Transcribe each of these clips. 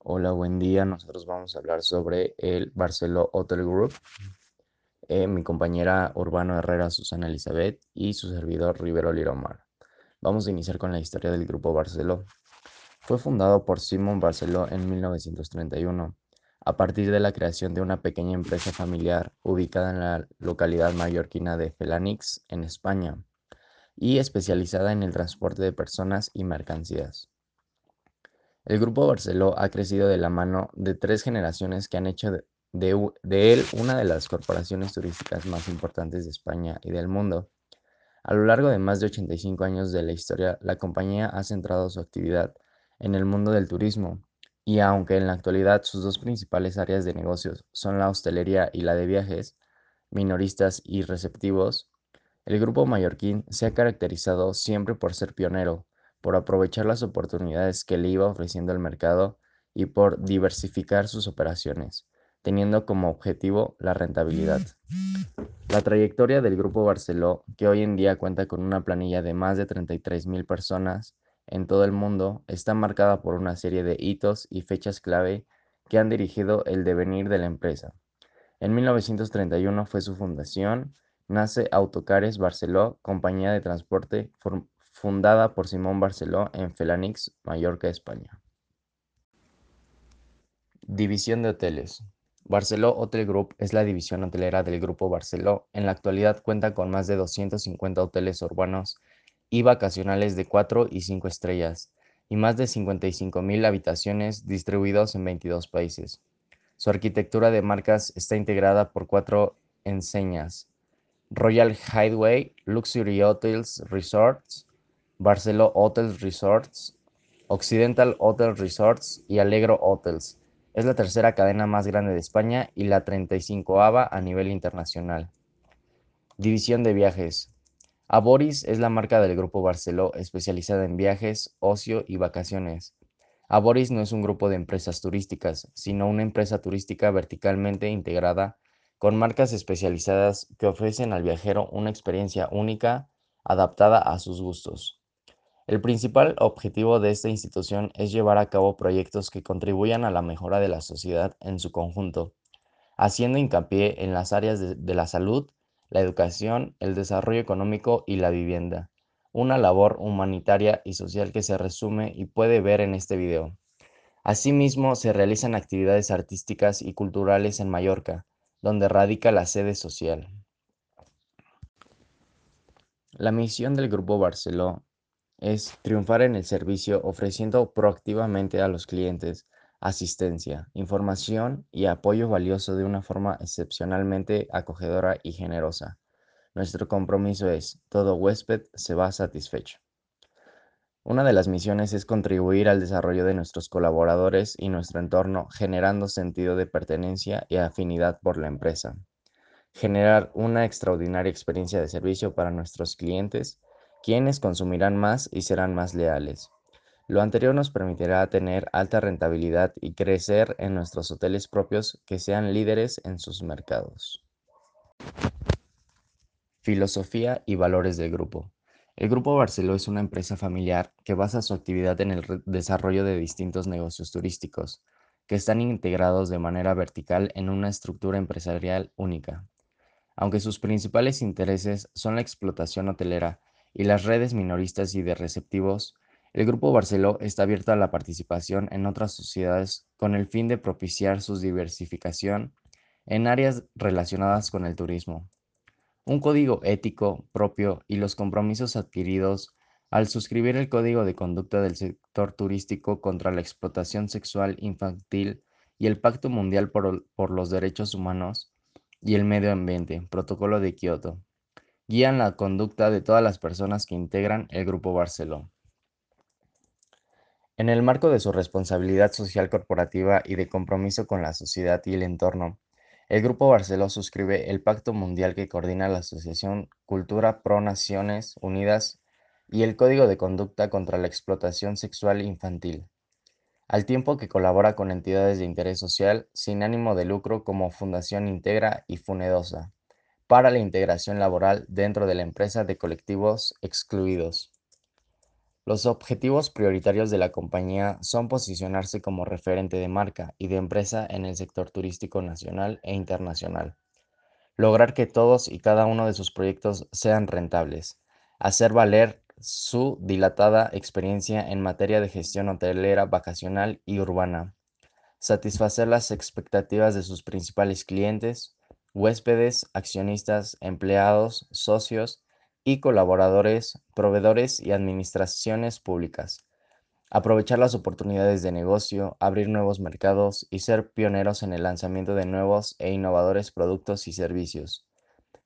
Hola, buen día. Nosotros vamos a hablar sobre el Barceló Hotel Group. Eh, mi compañera Urbano Herrera, Susana Elizabeth y su servidor Rivero Liromar. Vamos a iniciar con la historia del Grupo Barceló. Fue fundado por Simón Barceló en 1931, a partir de la creación de una pequeña empresa familiar ubicada en la localidad mallorquina de Felanix, en España, y especializada en el transporte de personas y mercancías. El Grupo Barceló ha crecido de la mano de tres generaciones que han hecho de, él una de las corporaciones turísticas más importantes de España y del mundo. A lo largo de más de 85 años de la historia, la compañía ha centrado su actividad en el mundo del turismo, y aunque en la actualidad sus dos principales áreas de negocios son la hostelería y la de viajes, minoristas y receptivos, el grupo mallorquín se ha caracterizado siempre por ser pionero, por aprovechar las oportunidades que le iba ofreciendo el mercado y por diversificar sus operaciones, teniendo como objetivo la rentabilidad. La trayectoria del Grupo Barceló, que hoy en día cuenta con una planilla de más de 33 mil personas en todo el mundo, está marcada por una serie de hitos y fechas clave que han dirigido el devenir de la empresa. En 1931 fue su fundación, nace Autocares Barceló, compañía de transporte fundada por Simón Barceló en Felanix, Mallorca, España. División de hoteles. Barceló Hotel Group es la división hotelera del Grupo Barceló. En la actualidad cuenta con más de 250 hoteles urbanos y vacacionales de 4 y 5 estrellas y más de 55.000 habitaciones distribuidos en 22 países. Su arquitectura de marcas está integrada por cuatro enseñas. Royal Hideaway, Luxury Hotels Resorts, Barceló Hotels Resorts, Occidental Hotel Resorts y Alegro Hotels. Es la tercera cadena más grande de España y la 35ava a nivel internacional. División de viajes. Aboris es la marca del Grupo Barceló especializada en viajes, ocio y vacaciones. Aboris no es un grupo de empresas turísticas, sino una empresa turística verticalmente integrada con marcas especializadas que ofrecen al viajero una experiencia única adaptada a sus gustos. El principal objetivo de esta institución es llevar a cabo proyectos que contribuyan a la mejora de la sociedad en su conjunto, haciendo hincapié en las áreas de, la salud, la educación, el desarrollo económico y la vivienda, una labor humanitaria y social que se resume y puede ver en este video. Asimismo, se realizan actividades artísticas y culturales en Mallorca, donde radica la sede social. La misión del Grupo Barceló es triunfar en el servicio ofreciendo proactivamente a los clientes asistencia, información y apoyo valioso de una forma excepcionalmente acogedora y generosa. Nuestro compromiso es, todo huésped se va satisfecho. Una de las misiones es contribuir al desarrollo de nuestros colaboradores y nuestro entorno generando sentido de pertenencia y afinidad por la empresa. Generar una extraordinaria experiencia de servicio para nuestros clientes quienes consumirán más y serán más leales. Lo anterior nos permitirá tener alta rentabilidad y crecer en nuestros hoteles propios que sean líderes en sus mercados. Filosofía y valores del grupo. El Grupo Barceló es una empresa familiar que basa su actividad en el desarrollo de distintos negocios turísticos, que están integrados de manera vertical en una estructura empresarial única. Aunque sus principales intereses son la explotación hotelera, y las redes minoristas y de receptivos, el Grupo Barceló está abierto a la participación en otras sociedades con el fin de propiciar su diversificación en áreas relacionadas con el turismo. Un código ético propio y los compromisos adquiridos al suscribir el Código de Conducta del Sector Turístico contra la Explotación Sexual Infantil y el Pacto Mundial por, los Derechos Humanos y el Medio Ambiente, Protocolo de Kioto, guían la conducta de todas las personas que integran el Grupo Barceló. En el marco de su responsabilidad social corporativa y de compromiso con la sociedad y el entorno, el Grupo Barceló suscribe el Pacto Mundial que coordina la Asociación Cultura Pro Naciones Unidas y el Código de Conducta contra la Explotación Sexual Infantil, al tiempo que colabora con entidades de interés social sin ánimo de lucro como Fundación Integra y Funedosa para la integración laboral dentro de la empresa de colectivos excluidos. Los objetivos prioritarios de la compañía son posicionarse como referente de marca y de empresa en el sector turístico nacional e internacional, lograr que todos y cada uno de sus proyectos sean rentables, hacer valer su dilatada experiencia en materia de gestión hotelera, vacacional y urbana, satisfacer las expectativas de sus principales clientes, huéspedes, accionistas, empleados, socios y colaboradores, proveedores y administraciones públicas. Aprovechar las oportunidades de negocio, abrir nuevos mercados y ser pioneros en el lanzamiento de nuevos e innovadores productos y servicios.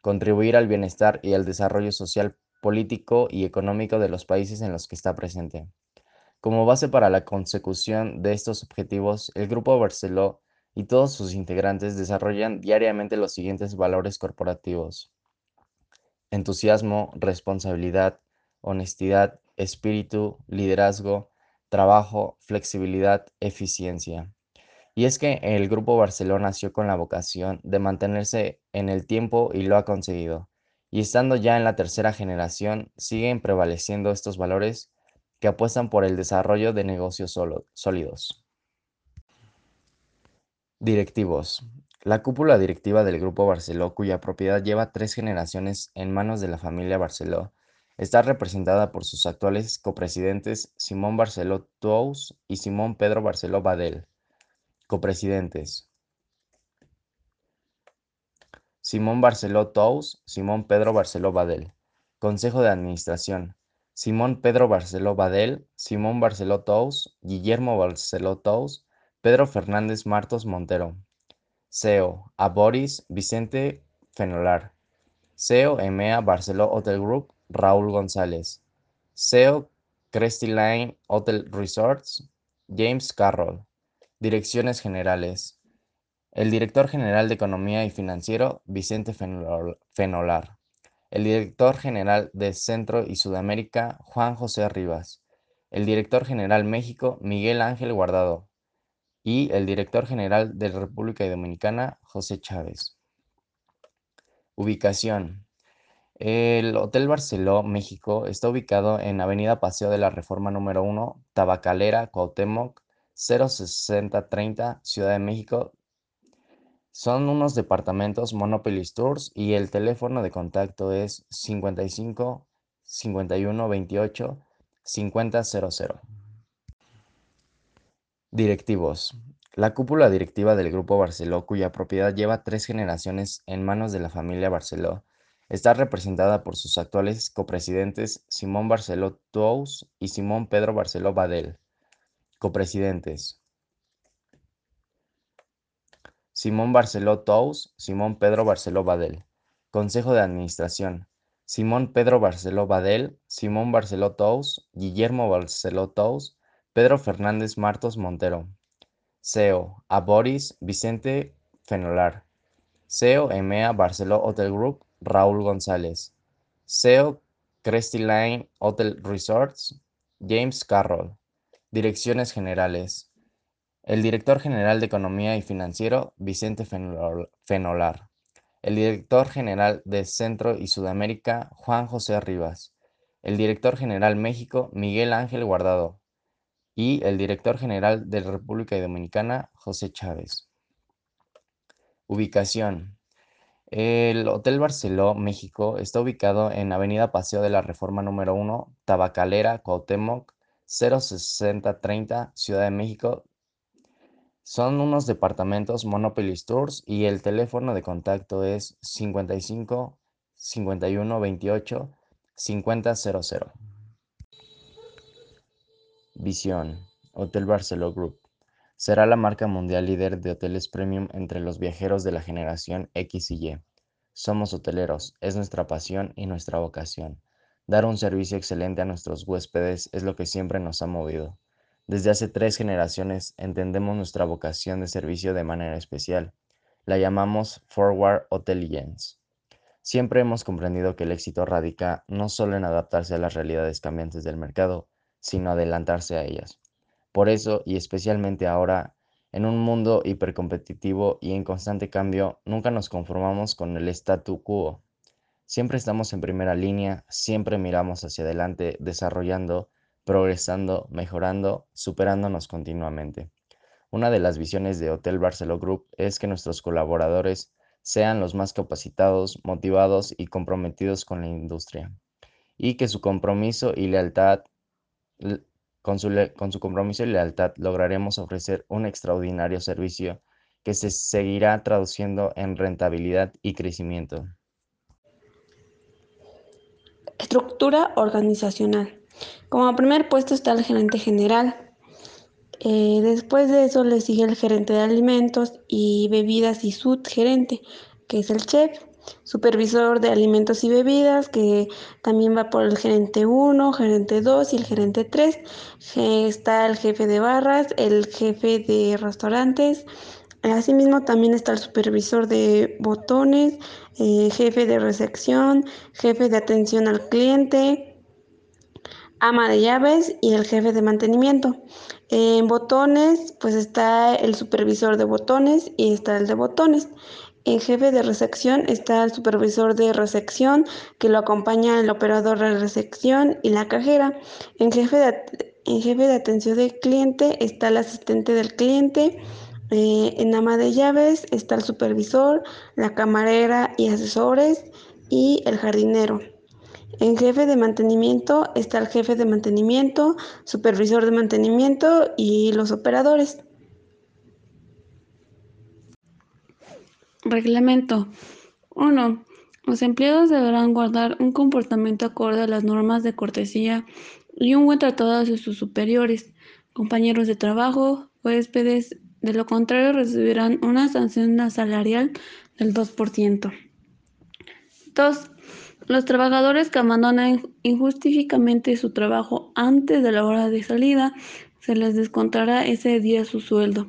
Contribuir al bienestar y al desarrollo social, político y económico de los países en los que está presente. Como base para la consecución de estos objetivos, el Grupo Barceló y todos sus integrantes desarrollan diariamente los siguientes valores corporativos entusiasmo, responsabilidad, honestidad, espíritu, liderazgo, trabajo, flexibilidad, eficiencia. Y es que el Grupo Barcelona nació con la vocación de mantenerse en el tiempo y lo ha conseguido. Y estando ya en la tercera generación, siguen prevaleciendo estos valores que apuestan por el desarrollo de negocios sólidos. Directivos. La cúpula directiva del Grupo Barceló, cuya propiedad lleva tres generaciones en manos de la familia Barceló, está representada por sus actuales copresidentes Simón Barceló Tous y Simón Pedro Barceló Badel. Copresidentes. Simón Barceló Tous, Simón Pedro Barceló Badel. Consejo de Administración. Simón Pedro Barceló Badel, Simón Barceló Tous, Guillermo Barceló Tous, Pedro Fernández Martos Montero. CEO, a Boris Vicente Fenolar. CEO EMEA Barceló Hotel Group, Raúl González. CEO Cresty Line Hotel Resorts, James Carroll. Direcciones generales. El director general de Economía y Financiero, Vicente Fenolar. El director general de Centro y Sudamérica, Juan José Rivas. El director general México, Miguel Ángel Guardado y el director general de República Dominicana, José Chávez. Ubicación. El Hotel Barceló, México, está ubicado en Avenida Paseo de la Reforma número 1, Tabacalera, Cuauhtémoc, 06030, Ciudad de México. Son unos departamentos Monopoly Tours y el teléfono de contacto es 55 51 28 5000. Directivos. La cúpula directiva del Grupo Barceló, cuya propiedad lleva tres generaciones en manos de la familia Barceló, está representada por sus actuales copresidentes Simón Barceló Tous y Simón Pedro Barceló Badel. Copresidentes. Simón Barceló Tous, Simón Pedro Barceló Badel. Consejo de Administración. Simón Pedro Barceló Badel, Simón Barceló Tous, Guillermo Barceló Tous, Pedro Fernández Martos Montero. CEO, a Boris Vicente Fenolar. CEO, EMEA Barceló Hotel Group, Raúl González. CEO, Cresty Line Hotel Resorts, James Carroll. Direcciones generales. El director general de Economía y Financiero, Vicente Fenolar. El director general de Centro y Sudamérica, Juan José Rivas. El director general México, Miguel Ángel Guardado y el director general de República Dominicana, José Chávez. Ubicación. El Hotel Barceló, México, está ubicado en Avenida Paseo de la Reforma número 1, Tabacalera, Cuauhtémoc, 06030, Ciudad de México. Son unos departamentos Monopoly Tours y el teléfono de contacto es 55 51 28 5000. Visión. Hotel Barceló Group. Será la marca mundial líder de hoteles premium entre los viajeros de la generación X y Y. Somos hoteleros, es nuestra pasión y nuestra vocación. Dar un servicio excelente a nuestros huéspedes es lo que siempre nos ha movido. Desde hace tres generaciones entendemos nuestra vocación de servicio de manera especial. La llamamos Forward Hotelligence. Siempre hemos comprendido que el éxito radica no solo en adaptarse a las realidades cambiantes del mercado, sino adelantarse a ellas. Por eso, y especialmente ahora, En un mundo hipercompetitivo y en constante cambio, nunca nos conformamos con el statu quo. Siempre estamos en primera línea, siempre miramos hacia adelante, desarrollando, progresando, mejorando, superándonos continuamente. Una de las visiones de Hotel Barceló Group es que nuestros colaboradores sean los más capacitados, motivados y comprometidos con la industria, y que su compromiso y lealtad con su, compromiso y lealtad lograremos ofrecer un extraordinario servicio que se seguirá traduciendo en rentabilidad y crecimiento. Estructura organizacional. Como primer puesto está el gerente general. Eh, después de eso le sigue el gerente de alimentos y bebidas y subgerente, que es el chef supervisor de alimentos y bebidas, que también va por el gerente 1, gerente 2 y el gerente 3. Está el jefe de barras, el jefe de restaurantes. Asimismo también está el supervisor de botones, eh, jefe de recepción, jefe de atención al cliente, ama de llaves y el jefe de mantenimiento. En botones, pues está el supervisor de botones y está el de botones. En jefe de recepción está el supervisor de recepción, que lo acompaña el operador de recepción y la cajera. En jefe de, en jefe de atención del cliente está el asistente del cliente. Eh, en ama de llaves está el supervisor, la camarera y asesores y el jardinero. En jefe de mantenimiento está el jefe de mantenimiento, supervisor de mantenimiento y los operadores. Reglamento 1. Los empleados deberán guardar un comportamiento acorde a las normas de cortesía y un buen tratado hacia sus superiores, compañeros de trabajo, huéspedes. De lo contrario, recibirán una sanción salarial del 2%. 2. Los trabajadores que abandonan injustificadamente su trabajo antes de la hora de salida, se les descontará ese día su sueldo.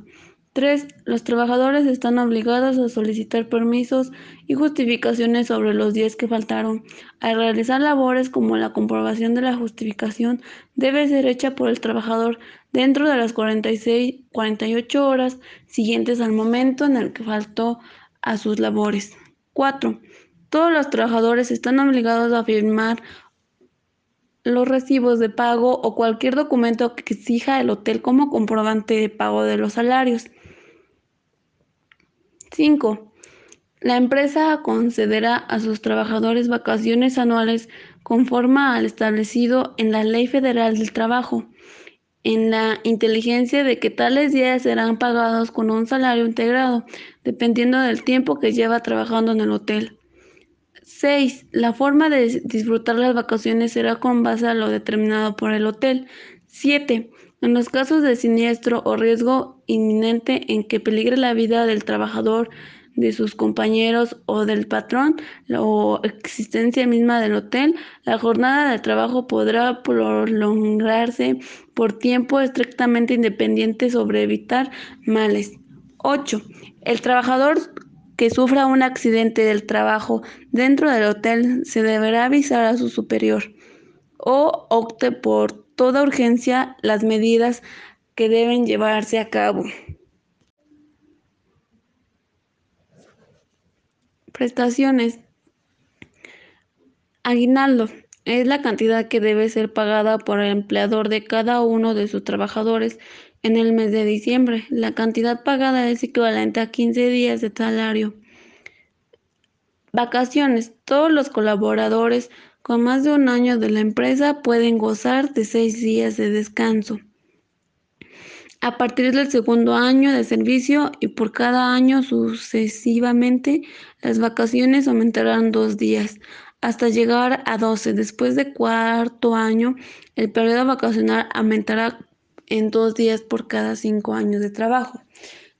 3. Los trabajadores están obligados a solicitar permisos y justificaciones sobre los días que faltaron. Al realizar labores como la comprobación de la justificación debe ser hecha por el trabajador dentro de las 46, 48 horas siguientes al momento en el que faltó a sus labores. 4. Todos los trabajadores están obligados a firmar los recibos de pago o cualquier documento que exija el hotel como comprobante de pago de los salarios. 5. La empresa concederá a sus trabajadores vacaciones anuales conforme al establecido en la Ley Federal del Trabajo, en la inteligencia de que tales días serán pagados con un salario integrado, dependiendo del tiempo que lleva trabajando en el hotel. 6. La forma de disfrutar las vacaciones será con base a lo determinado por el hotel. 7. En los casos de siniestro o riesgo inminente en que peligre la vida del trabajador, de sus compañeros o del patrón o existencia misma del hotel, la jornada de trabajo podrá prolongarse por tiempo estrictamente independiente sobre evitar males. 8. El trabajador que sufra un accidente del trabajo dentro del hotel se deberá avisar a su superior o opte por toda urgencia las medidas que deben llevarse a cabo. Prestaciones. Aguinaldo es la cantidad que debe ser pagada por el empleador de cada uno de sus trabajadores en el mes de diciembre. La cantidad pagada es equivalente a 15 días de salario. Vacaciones. Todos los colaboradores con más de un año de la empresa pueden gozar de seis días de descanso. A partir del segundo año de servicio y por cada año sucesivamente, las vacaciones aumentarán dos días hasta llegar a 12. Después de cuarto año, el periodo vacacional aumentará en dos días por cada cinco años de trabajo.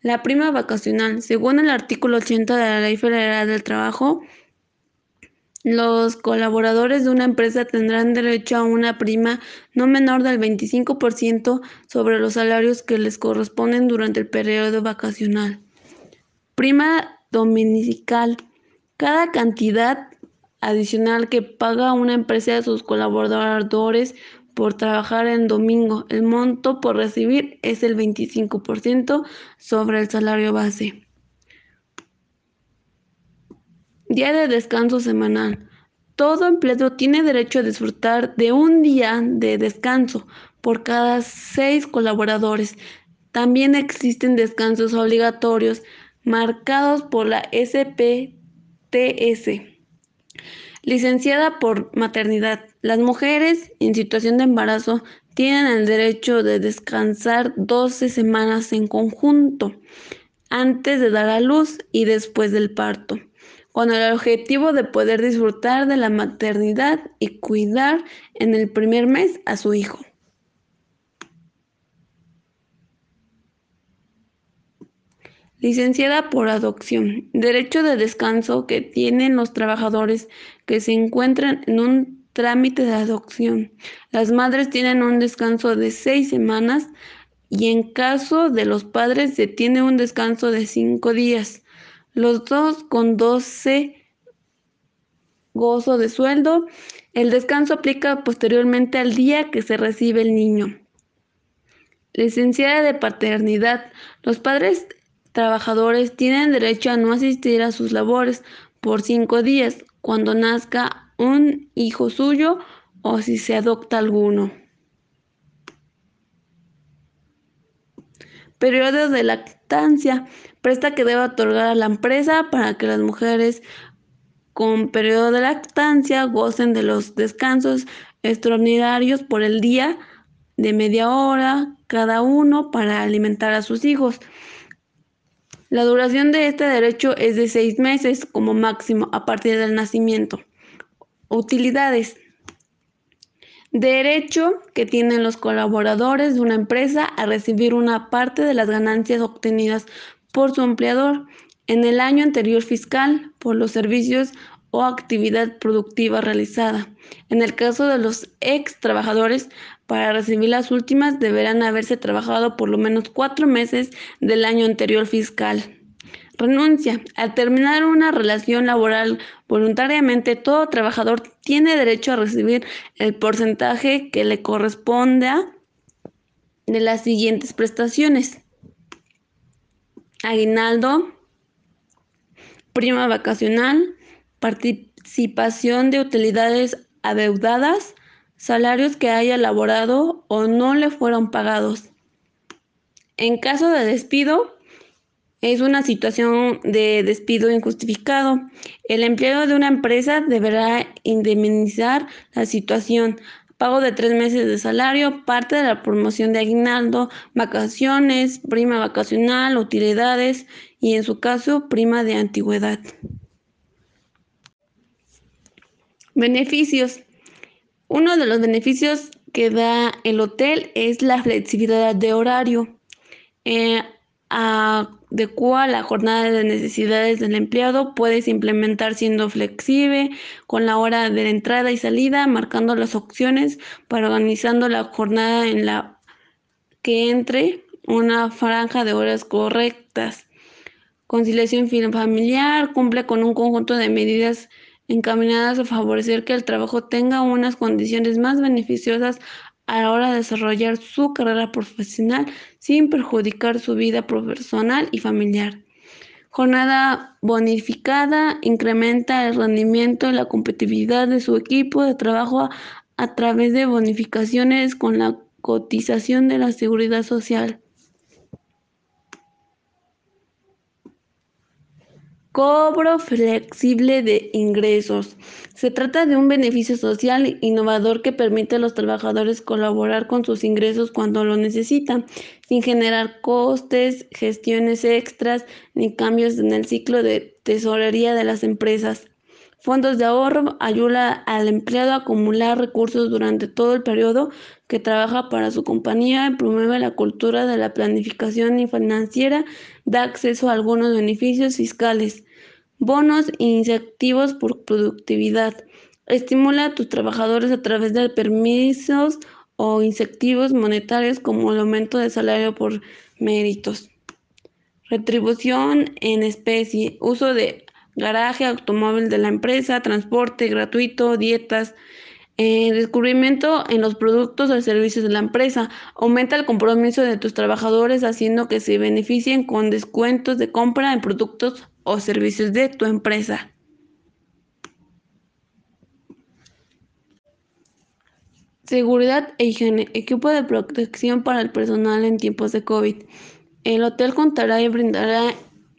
La prima vacacional, según el artículo 80 de la Ley Federal del Trabajo, los colaboradores de una empresa tendrán derecho a una prima no menor del 25% sobre los salarios que les corresponden durante el periodo vacacional. Prima dominical. Cada cantidad adicional que paga una empresa a sus colaboradores por trabajar en domingo. El monto por recibir es el 25% sobre el salario base. Día de descanso semanal. Todo empleado tiene derecho a disfrutar de un día de descanso por cada seis colaboradores. También existen descansos obligatorios marcados por la SPTS. Licenciada por maternidad. Las mujeres en situación de embarazo tienen el derecho de descansar 12 semanas en conjunto antes de dar a luz y después del parto con el objetivo de poder disfrutar de la maternidad y cuidar en el primer mes a su hijo. Licenciada por adopción. Derecho de descanso que tienen los trabajadores que se encuentran en un trámite de adopción. Las madres tienen un descanso de seis semanas y en caso de los padres se tiene un descanso de cinco días los dos con 12 gozo de sueldo. El descanso aplica posteriormente al día que se recibe el niño. Licenciada de paternidad. Los padres trabajadores tienen derecho a no asistir a sus labores por cinco días cuando nazca un hijo suyo o si se adopta alguno. Periodo de lactancia presta que debe otorgar a la empresa para que las mujeres con periodo de lactancia gocen de los descansos extraordinarios por el día de media hora cada uno para alimentar a sus hijos. La duración de este derecho es de seis meses como máximo a partir del nacimiento. Utilidades. Derecho que tienen los colaboradores de una empresa a recibir una parte de las ganancias obtenidas por su empleador en el año anterior fiscal por los servicios o actividad productiva realizada. En el caso de los ex trabajadores, para recibir las últimas deberán haberse trabajado por lo menos cuatro meses del año anterior fiscal. Renuncia. Al terminar una relación laboral voluntariamente, todo trabajador tiene derecho a recibir el porcentaje que le corresponda de las siguientes prestaciones aguinaldo, prima vacacional, participación de utilidades adeudadas, salarios que haya elaborado o no le fueron pagados. En caso de despido, es una situación de despido injustificado. El empleado de una empresa deberá indemnizar la situación pago de tres meses de salario, parte de la promoción de aguinaldo, vacaciones, prima vacacional, utilidades y en su caso prima de antigüedad. Beneficios. Uno de los beneficios que da el hotel es la flexibilidad de horario. Eh, adecua la jornada de necesidades del empleado, puedes implementar siendo flexible con la hora de entrada y salida, marcando las opciones para organizando la jornada en la que entre una franja de horas correctas. Conciliación familiar cumple con un conjunto de medidas encaminadas a favorecer que el trabajo tenga unas condiciones más beneficiosas a la hora de desarrollar su carrera profesional sin perjudicar su vida personal y familiar. Jornada bonificada incrementa el rendimiento y la competitividad de su equipo de trabajo a, a través de bonificaciones con la cotización de la seguridad social. Cobro flexible de ingresos. Se trata de un beneficio social innovador que permite a los trabajadores colaborar con sus ingresos cuando lo necesitan, sin generar costes, gestiones extras ni cambios en el ciclo de tesorería de las empresas. Fondos de ahorro ayuda al empleado a acumular recursos durante todo el periodo que trabaja para su compañía promueve la cultura de la planificación financiera, da acceso a algunos beneficios fiscales, bonos e incentivos por productividad. Estimula a tus trabajadores a través de permisos o incentivos monetarios como el aumento de salario por méritos. Retribución en especie, uso de garaje, automóvil de la empresa, transporte gratuito, dietas, Eh, descubrimiento en los productos o servicios de la empresa. Aumenta el compromiso de tus trabajadores haciendo que se beneficien con descuentos de compra en productos o servicios de tu empresa. Seguridad e higiene. Equipo de protección para el personal en tiempos de COVID. El hotel contará y brindará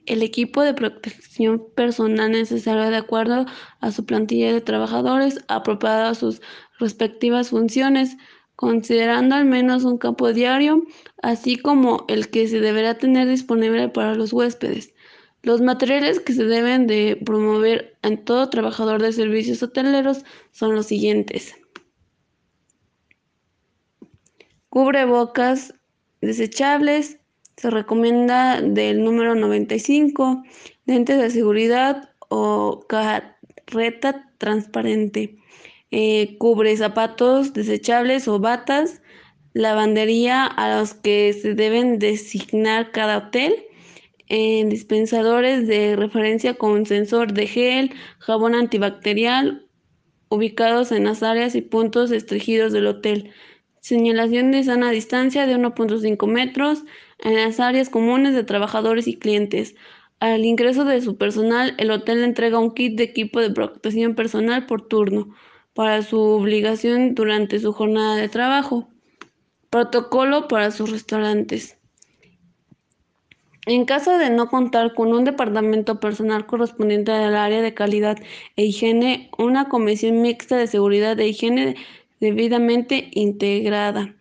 el equipo de protección personal necesario de acuerdo a su plantilla de trabajadores, apropiado a sus respectivas funciones, considerando al menos un campo diario, así como el que se deberá tener disponible para los huéspedes. Los materiales que se deben de promover en todo trabajador de servicios hoteleros son los siguientes. Cubrebocas desechables, se recomienda del número 95, lentes de seguridad o carreta transparente. Eh, cubre zapatos desechables o batas, lavandería a los que se deben designar cada hotel, eh, dispensadores de referencia con sensor de gel, jabón antibacterial, ubicados en las áreas y puntos restringidos del hotel. Señalación de sana distancia de 1.5 metros, en las áreas comunes de trabajadores y clientes. Al ingreso de su personal, el hotel entrega un kit de equipo de protección personal por turno para su obligación durante su jornada de trabajo. Protocolo para sus restaurantes. En caso de no contar con un departamento personal correspondiente al área de calidad e higiene, una comisión mixta de seguridad e higiene debidamente integrada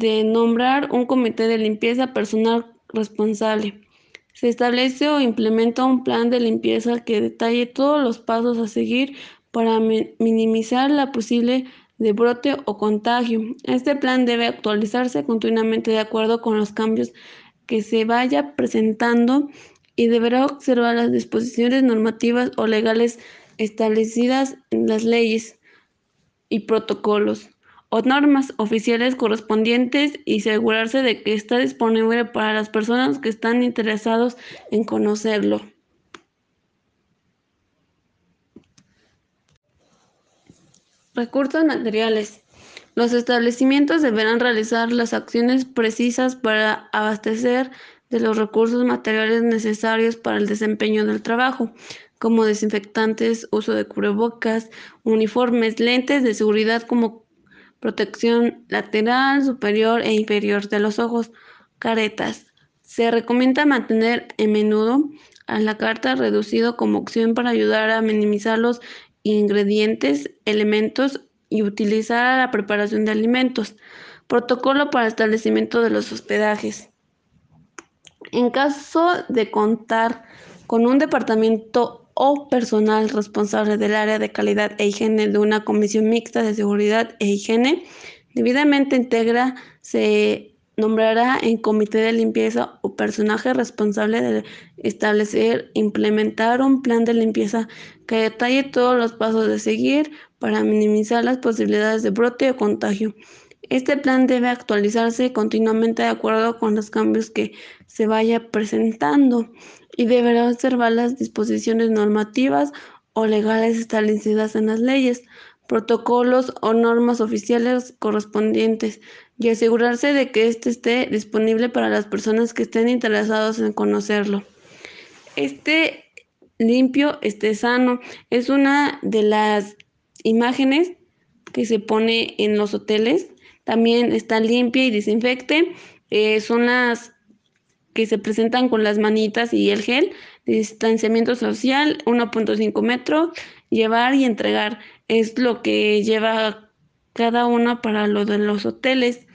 de nombrar un comité de limpieza personal responsable. Se establece o implementa un plan de limpieza que detalle todos los pasos a seguir para minimizar la posible de brote o contagio. Este plan debe actualizarse continuamente de acuerdo con los cambios que se vaya presentando y deberá observar las disposiciones normativas o legales establecidas en las leyes y protocolos o normas oficiales correspondientes y asegurarse de que está disponible para las personas que están interesados en conocerlo. Recursos materiales. Los establecimientos deberán realizar las acciones precisas para abastecer de los recursos materiales necesarios para el desempeño del trabajo, como desinfectantes, uso de cubrebocas, uniformes, lentes de seguridad como protección lateral, superior e inferior de los ojos, caretas. Se recomienda mantener en menudo a la carta reducido como opción para ayudar a minimizar los ingredientes, elementos y utilizar la preparación de alimentos. Protocolo para establecimiento de los hospedajes. En caso de contar con un departamento o personal responsable del área de calidad e higiene de una comisión mixta de seguridad e higiene debidamente integra se nombrará en comité de limpieza o personaje responsable de establecer, implementar un plan de limpieza que detalle todos los pasos de seguir para minimizar las posibilidades de brote o contagio. Este plan debe actualizarse continuamente de acuerdo con los cambios que se vaya presentando y deberá observar las disposiciones normativas o legales establecidas en las leyes, protocolos o normas oficiales correspondientes y asegurarse de que éste esté disponible para las personas que estén interesados en conocerlo. Este limpio, este sano, es una de las imágenes que se pone en los hoteles. También está limpia y desinfecte. Eh, son las que se presentan con las manitas y el gel, distanciamiento social 1.5 metros, llevar y entregar es lo que lleva cada uno para lo de los hoteles.